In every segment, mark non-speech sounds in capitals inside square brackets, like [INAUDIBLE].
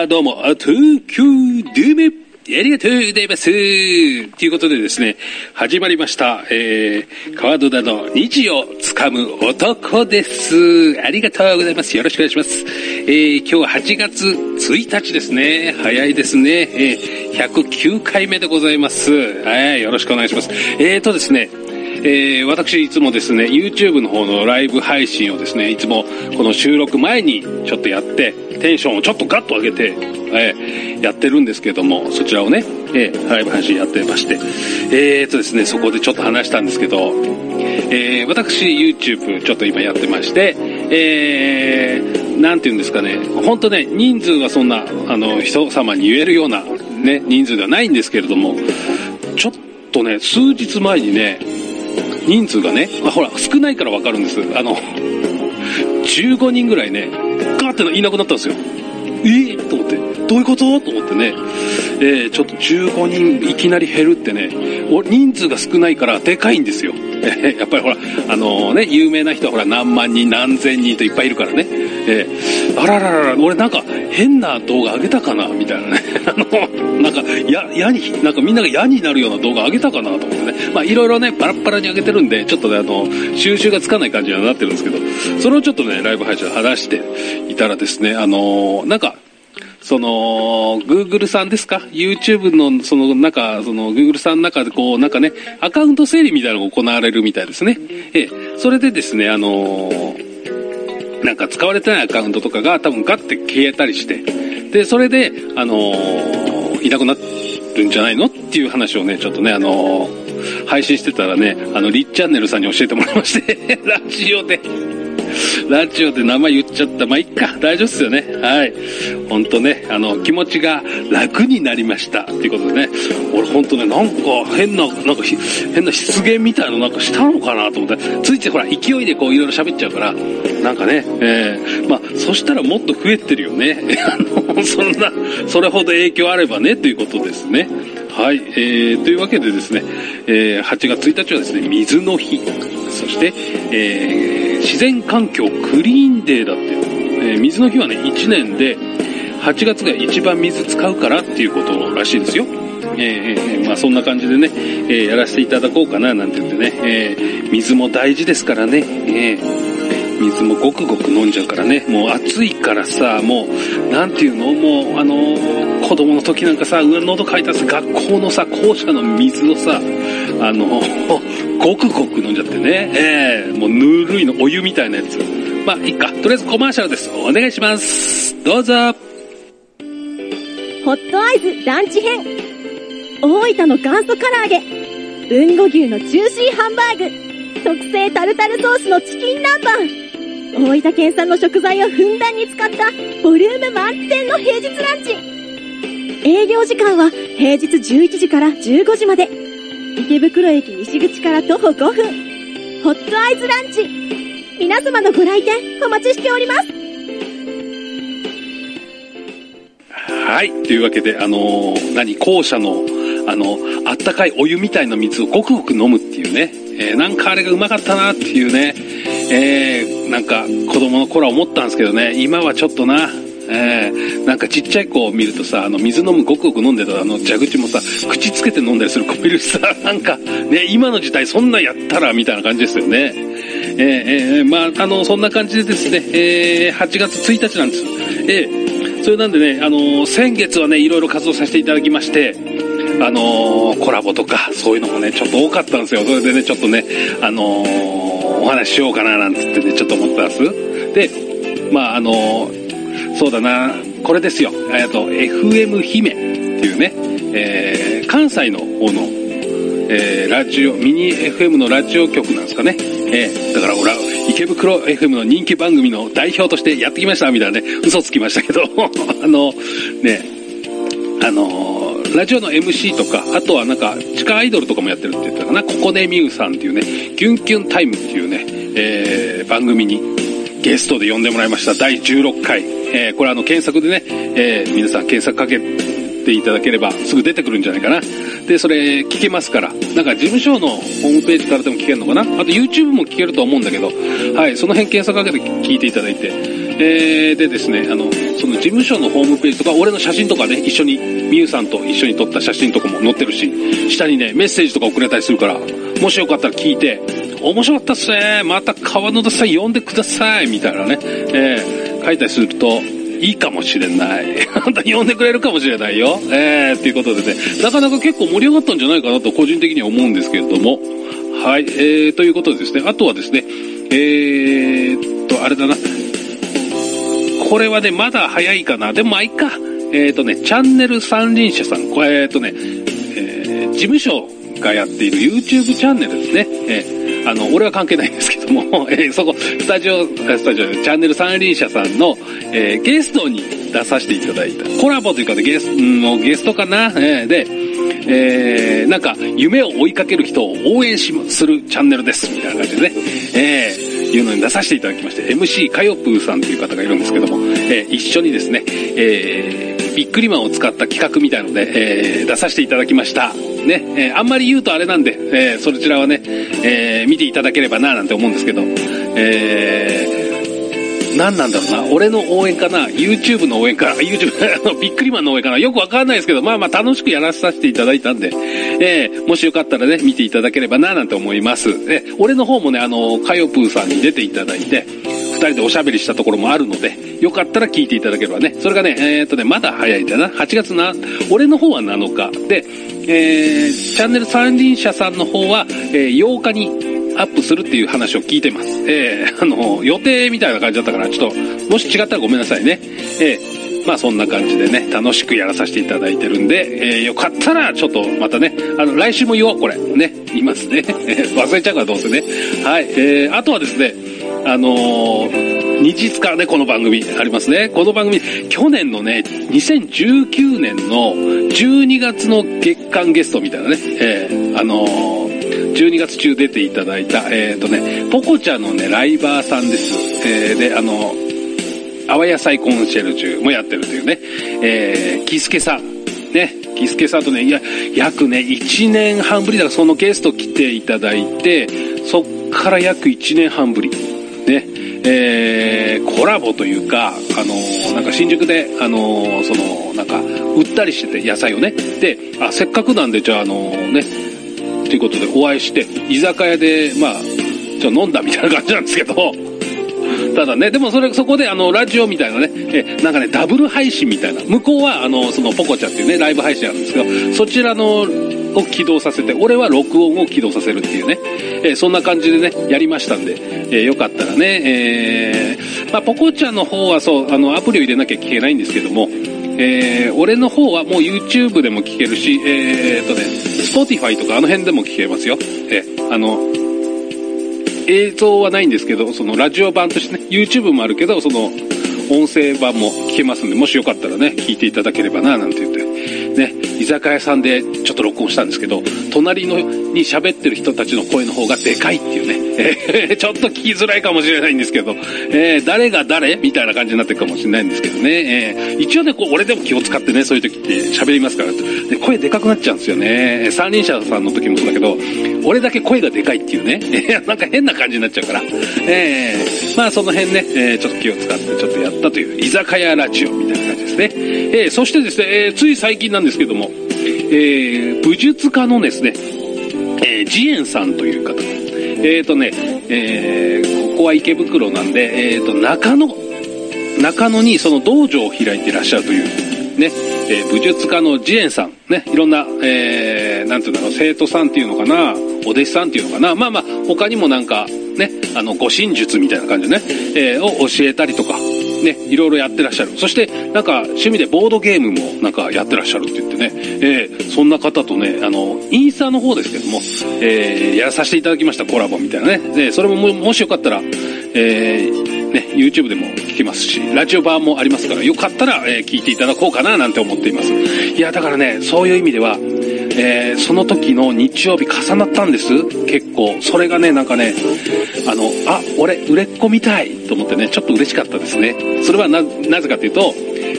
あ、どうも、あ、東京ドゥームありがとうございます。ということでですね、始まりました、えー、川戸田の虹をつかむ男です。ありがとうございます。よろしくお願いします。えー、今日は8月1日ですね。早いですね。えー、109回目でございます。はい、よろしくお願いします。えーとですね、えー、私いつもですね、YouTube の方のライブ配信をですね、いつもこの収録前にちょっとやって、テンションをちょっとガッと上げて、えーやってるんですけども、そちらをね、えーライブ配信やってまして、えーとですね、そこでちょっと話したんですけど、えー私 YouTube ちょっと今やってまして、えー、なんて言うんですかね、本当ね、人数はそんな、あの、人様に言えるような、ね、人数ではないんですけれども、ちょっとね、数日前にね、人数がね、あほら、少ないからわかるんです。あの、15人ぐらいね、ガーっていなくなったんですよ。え？ー、と思って、どういうこと？と思ってね、えー、ちょっと15人いきなり減るってね、お人数が少ないからでかいんですよ。[LAUGHS] やっぱりほら、あのね、有名な人はほら何万人何千人といっぱいいるからね。えーあらららら、俺なんか変な動画上げたかな？みたいなね。[LAUGHS] あの、なんか、や、嫌に、なんかみんなが嫌になるような動画上げたかなと思ってね。まあいろいろね、バラッバラに上げてるんで、ちょっとね、あの、収集がつかない感じにはなってるんですけど、それをちょっとね、ライブ配信で話していたらですね、あのなんか、その、Google さんですか ?YouTube の、その中、その Google さんの中でこう、なんかね、アカウント整理みたいなのが行われるみたいですね。ええ、それでですね、あのなんか使われてないアカウントとかが多分ガッて消えたりして、で、それで、あのいなくなるんじゃないのっていう話をね、ちょっとね、あの配信してたらね、あの、りっチャンネルさんに教えてもらいまして、[LAUGHS] ラジオで。ラジオで名前言っちゃった。まあ、いっか。大丈夫ですよね。はい。ほんとね、あの、気持ちが楽になりました。っていうことでね、俺ほんとね、なんか変な、なんか変な失言みたいのなんかしたのかなと思って、ついついほら、勢いでこういろいろ喋っちゃうから、なんかね、えー、まあ、そしたらもっと増えてるよね。[LAUGHS] あの、そんな、それほど影響あればね、ということですね。はい、えー、というわけでですね、えー、8月1日はですね、水の日。そして、えー自然環境クリーンデーだって、えー水の日はね、1年で、8月が一番水使うからっていうことらしいですよ。ええーまあそんな感じでね、えーやらせていただこうかななんて言ってね、え水も大事ですからね、えー。水もごくごく飲んじゃうからね、もう暑いからさ、もう、なんていうの？もう、あのー子供の時なんかさ、うわ喉乾いたらさ、学校のさ、校舎の水をさ、あの [LAUGHS] ごくごく飲んじゃってね、ええもうぬるいのお湯みたいなやつ。まあ、いいか。とりあえずコマーシャルです。お願いします。どうぞ。ホットアイズランチ編。大分の元祖唐揚げ。豊後牛のジューシーハンバーグ。特製タルタルソースのチキン南蛮。大分県産の食材をふんだんに使ったボリューム満点の平日ランチ。営業時間は平日11時から15時まで。池袋駅西口から徒歩5分。ホットアイズランチ。皆様のご来店お待ちしております。はい。というわけで、あのー何、校舎の、あの、あったかいお湯みたいな水をごくごく飲むっていうね。えーなんかあれがうまかったなっていうね。えーなんか子供の頃は思ったんですけどね、今はちょっとな、えーなんかちっちゃい子を見るとさ、あの、水飲むごくごく飲んでたあの蛇口もさ、口つけて飲んだりする子もいるしさ、[LAUGHS] なんか、ね、今の時代そんなんやったら、みたいな感じですよね。えーえーまあ、あの、そんな感じでですね、えー8月1日なんです。えーそれなんでね、あの先月はね、いろいろ活動させていただきまして、あのーコラボとか、そういうのもね、ちょっと多かったんですよ。それでね、ちょっとね、あのーお話ししようかな、なんつってね、ちょっと思ってます。で、まあ、あのそうだな、これですよ。えっと、FM 姫っていうね、えー関西の方の、えーラジオ、ミニ FM のラジオ局なんですかね。えーだから俺は池袋 FM の人気番組の代表としてやってきましたみたいなね、嘘つきましたけど、[LAUGHS] あの、ね、あのラジオの MC とか、あとはなんか、地下アイドルとかもやってるって言ったかな、ここねみゆさんっていうね、キュンキュンタイムっていうね、えー番組にゲストで呼んでもらいました。第16回。えーこれあの、検索でね、えー皆さん検索かけていただければすぐ出てくるんじゃないかな。で、それ聞けますから。なんか事務所のホームページからでも聞けるのかなあと YouTube も聞けると思うんだけど、はい、その辺検索かけて聞いていただいて。えー、でですね、あの、その事務所のホームページとか、俺の写真とかね、一緒に、みゆさんと一緒に撮った写真とかも載ってるし、下にね、メッセージとか送れたりするから、もしよかったら聞いて、面白かったっすね。また川野田さん呼んでください。みたいなね、えー、書いたりすると、いいかもしれない。あんた呼んでくれるかもしれないよ。えー、っていうことでね、なかなか結構盛り上がったんじゃないかなと個人的には思うんですけれども、はい、えー、ということでですね、あとはですね、えー、っと、あれだな。これはね、まだ早いかな。でもまあいいか。えー、っとね、チャンネル三輪車さん、これ、えー、っとね、えー、事務所がやっている YouTube チャンネルですね。えー、あの、俺は関係ないんですけども、[LAUGHS] えー、そこ、スタジオ、スタジオ、チャンネル三輪車さんの、えー、ゲストに出させていただいた、コラボというかでゲスト、もうゲストかな、えー、で、えー、なんか、夢を追いかける人を応援しするチャンネルです、みたいな感じでね、えー、いうのに出させていただきまして、MC かよぷーさんという方がいるんですけども、えー、一緒にですね、えー、ビックリマンを使った企画みたいので、えー、出させていただきました。ね、えー、あんまり言うとあれなんで、えー、そちらはね、えー、見ていただければななんて思うんですけど、えー、何なんだろうな。俺の応援かな ?YouTube の応援かな ?YouTube [LAUGHS] の、ビックリマンの応援かなよくわかんないですけど、まあまあ楽しくやらさせていただいたんで、えー、もしよかったらね、見ていただければななんて思います。え俺の方もね、あの、かよぷーさんに出ていただいて、二人でおしゃべりしたところもあるので、よかったら聞いていただければね。それがね、えー、っとね、まだ早いんだな。8月な、俺の方は7日。で、えー、チャンネル三輪車さんの方は、えー、8日にアップするっていう話を聞いてます。えー、あの、予定みたいな感じだったから、ちょっと、もし違ったらごめんなさいね。えー、まあそんな感じでね、楽しくやらさせていただいてるんで、えー、よかったらちょっとまたね、あの、来週も言おう、これ。ね、言いますね。忘れちゃうからどうせね。はい、えー、あとはですね、あのー、日日からね、この番組ありますね。この番組、去年のね、2019年の12月の月間ゲストみたいなね、えー、あのー、12月中出ていただいた、えっ、ー、とね、ポコちゃんのね、ライバーさんです。えー、で、あのー、泡野菜コンシェルジュもやってるというね、えー、キスケさん。ね、キスケさんとね、いや、約ね、1年半ぶりだからそのゲスト来ていただいて、そっから約1年半ぶり。ね、えー、コラボというか、あのー、なんか新宿で、あのー、その、なんか、売ったりしてて、野菜をね。で、あ、せっかくなんで、じゃあ、あの、ね、ということでお会いして、居酒屋で、まあ、ちょ飲んだみたいな感じなんですけど、ただね、でもそれ、そこであの、ラジオみたいなね、え、なんかね、ダブル配信みたいな。向こうは、あの、その、ポコチャっていうね、ライブ配信あるんですけど、そちらの、を起動させて、俺は録音を起動させるっていうね、え、そんな感じでね、やりましたんで、えー、よかったらね、えー、まあ、ポコチャの方はそう、あの、アプリを入れなきゃ聞けないんですけども、えー、俺の方はもう YouTube でも聞けるし、えー、っとね、Spotify とかあの辺でも聞けますよ。えー、あの、映像はないんですけど、そのラジオ版としてね、YouTube もあるけど、その音声版も聞けますんで、もしよかったらね、聞いていただければな、なんて言って、ね、居酒屋さんでちょっと録音したんですけど、隣のに喋ってる人たちの声の方がでかいっていうね、えー、[LAUGHS] ちょっと聞きづらいかもしれないんですけど、えー、誰が誰みたいな感じになってるかもしれないんですけどね、えー、一応ね、こう俺でも気を使ってね、そういう時って喋りますから、で声でかくなっちゃうんですよね。三輪車さんの時もそうだけど、俺だけ声がでかいっていうね、なんか変な感じになっちゃうから、えー、まあその辺ね、えー、ちょっと気を使ってちょっとやったという、居酒屋ラジオみたいな感じですね。えー、そしてですね、えー、つい最近なんんですけども、えー、武術家のですね、えー、ジエンさんという方。え、ー、とね、えー、ここは池袋なんで、えっ、ー、と、中野、中野にその道場を開いてらっしゃるという、ね、えー、武術家のジエンさん、ね、いろんな、えー、なんていうんだろう、生徒さんっていうのかな、お弟子さんっていうのかな、まあまあ、他にもなんか、ね、あの、護身術みたいな感じでね、えー、を教えたりとか、ね、いろいろやってらっしゃる。そして、なんか、趣味でボードゲームもなんかやってらっしゃるって言ってね、えー、そんな方とね、あの、インスタの方ですけども、えー、やらさせていただきました、コラボみたいなね。で、それももしよかったら、えー、ね、YouTube でも聞けますし、ラジオ版もありますから、よかったら、えー、聞いていただこうかななんて思っています。いや、だからね、そういう意味では、えー、その時の日曜日重なったんです。結構。それがね、なんかね、あの、あ、俺、売れっ子みたいと思ってね、ちょっと嬉しかったですね。それはな、なぜかというと、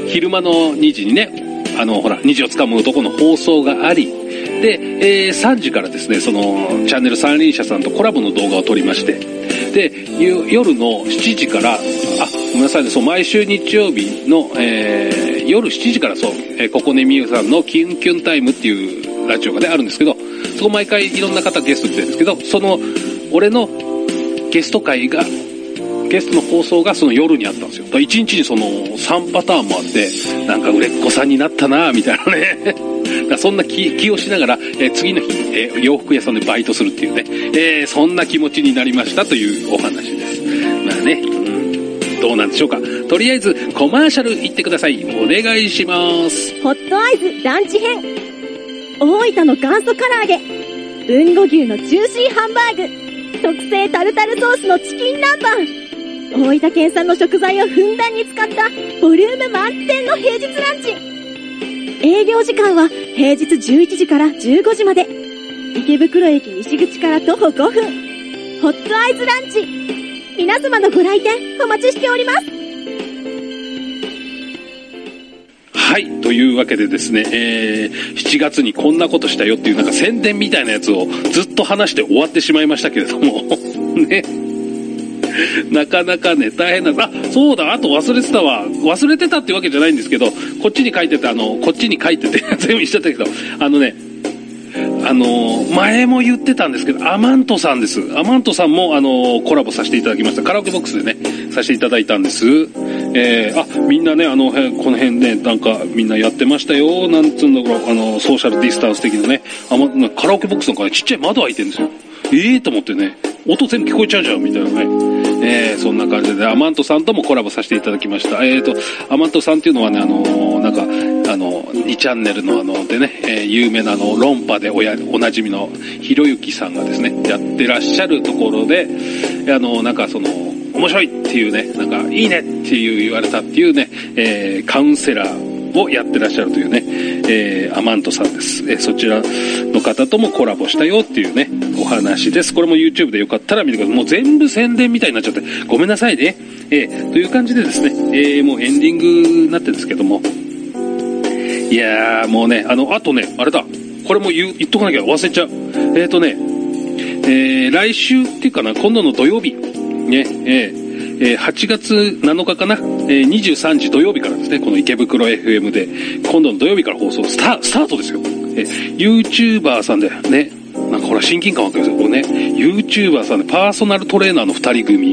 昼間の2時にね、あの、ほら、虹をつかむ男の放送があり、で、えー、3時からですね、その、チャンネル三輪車さんとコラボの動画を撮りまして、で、夜の7時から、あ、ごめんなさいね、そう、毎週日曜日の、えー、夜7時からそう、えー、ここねみゆさんのキュンキュンタイムっていうラジオがね、あるんですけど、そこ毎回いろんな方ゲスト来てるんですけど、その、俺のゲスト会がゲストの放送がその夜にあったんですよ。1日にその3パターンもあって、なんか売れっ子さんになったなみたいなね。[LAUGHS] だそんな気気をしながら、えー、次の日、えー、洋服屋さんでバイトするっていうね、えー、そんな気持ちになりましたというお話です。まあね、うん、どうなんでしょうか。とりあえずコマーシャル行ってください。お願いします。ホットアイズランチ編。大分の元祖唐揚げ。豊後牛のジューシーハンバーグ。特製タルタルソースのチキン南蛮。大分県産の食材をふんだんに使ったボリューム満点の平日ランチ営業時間は平日11時から15時まで池袋駅西口から徒歩5分ホットアイズランチ皆様のご来店お待ちしておりますはい。というわけでですね、えー、7月にこんなことしたよっていうなんか宣伝みたいなやつをずっと話して終わってしまいましたけれども [LAUGHS] ね。なかなかね、大変な、あ、そうだ、あと忘れてたわ。忘れてたってわけじゃないんですけど、こっちに書いてて、あの、こっちに書いてて、[LAUGHS] 全部言っちゃったけど、あのね、あの、前も言ってたんですけど、アマントさんです。アマントさんも、あの、コラボさせていただきました。カラオケボックスでね、させていただいたんです。えー、あ、みんなね、あの、この辺ね、なんか、みんなやってましたよ、なんつうんだろう、あの、ソーシャルディスタンス的なね、あま、カラオケボックスのからちっちゃい窓開いてるんですよ。ええー、と思ってね、音全部聞こえちゃうじゃん、みたいなね。えー、そんな感じで、アマントさんともコラボさせていただきました。えっ、ー、と、アマントさんっていうのはね、あのー、なんか、あの、2チャンネルのあの、でね、えー、有名なあの、論破でおや、おなじみのひろゆきさんがですね、やってらっしゃるところで、あの、なんかその、面白いっていうね、なんか、いいねっていう言われたっていうね、えー、カウンセラー、をやってらっしゃるというね、えー、アマントさんです。えー、そちらの方ともコラボしたよっていうね、お話です。これも YouTube でよかったら見てください。もう全部宣伝みたいになっちゃって、ごめんなさいね。えー、という感じでですね、えー、もうエンディングになってるんですけども、いやー、もうね、あの、あとね、あれだ、これも言言っとかなきゃ忘れちゃう。えっ、ー、とね、えー、来週っていうかな、今度の土曜日、ね、えー、えー、8月7日かな、えー、23時土曜日からですね、この池袋 FM で、今度の土曜日から放送スタスタートですよ。えー、YouTuber さんでね、なんかほら親近感湧くんですよ、これね。YouTuber さんでパーソナルトレーナーの2人組、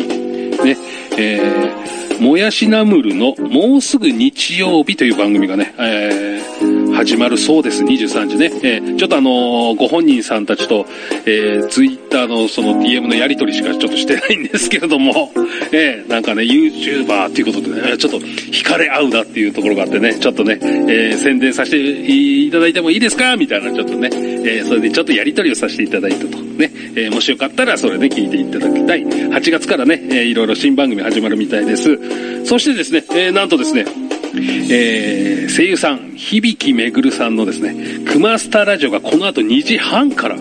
ね、えー、もやしナムルのもうすぐ日曜日という番組がね、えー、始まるそうです、23時ね。えー、ちょっとあの、ご本人さんたちと、えー、ツイッターのその DM のやり取りしかちょっとしてないんですけれども、えー、なんかね、YouTuber っていうことでね、ちょっと惹かれ合うなっていうところがあってね、ちょっとね、えー、宣伝させていただいてもいいですか？みたいな、ちょっとね、えー、それでちょっとやり取りをさせていただいたと。ね、えー、もしよかったらそれで聞いていただきたい。8月からね、えー、いろいろ新番組始まるみたいです。そしてですね、えー、なんとですね、[LAUGHS] えー、声優さん、響めぐるさんのですね、クマスターラジオがこの後2時半から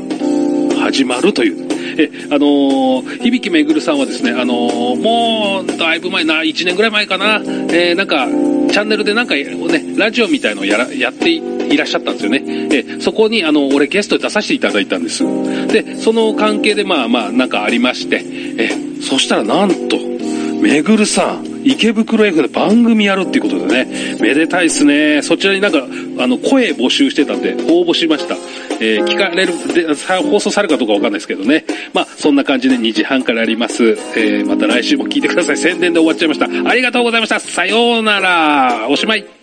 始まるという。え、あのー、響めぐるさんはですね、あのー、もう、だいぶ前な、1年ぐらい前かな、えー、なんか、チャンネルでなんか、ね、ラジオみたいのをやら、やっていらっしゃったんですよね。え、そこに、あの、俺ゲストで出させていただいたんです。で、その関係で、まあまあ、なんかありまして、え、そしたらなんと、めぐるさん、池袋 F で番組やるっていうことでね、めでたいっすね。そちらになんか、あの、声募集してたんで、応募しました。えー、聞かれる、で、放送されるかどうかわかんないですけどね。まあ、そんな感じで2時半からあります。えー、また来週も聞いてください。宣伝で終わっちゃいました。ありがとうございました。さようなら。おしまい。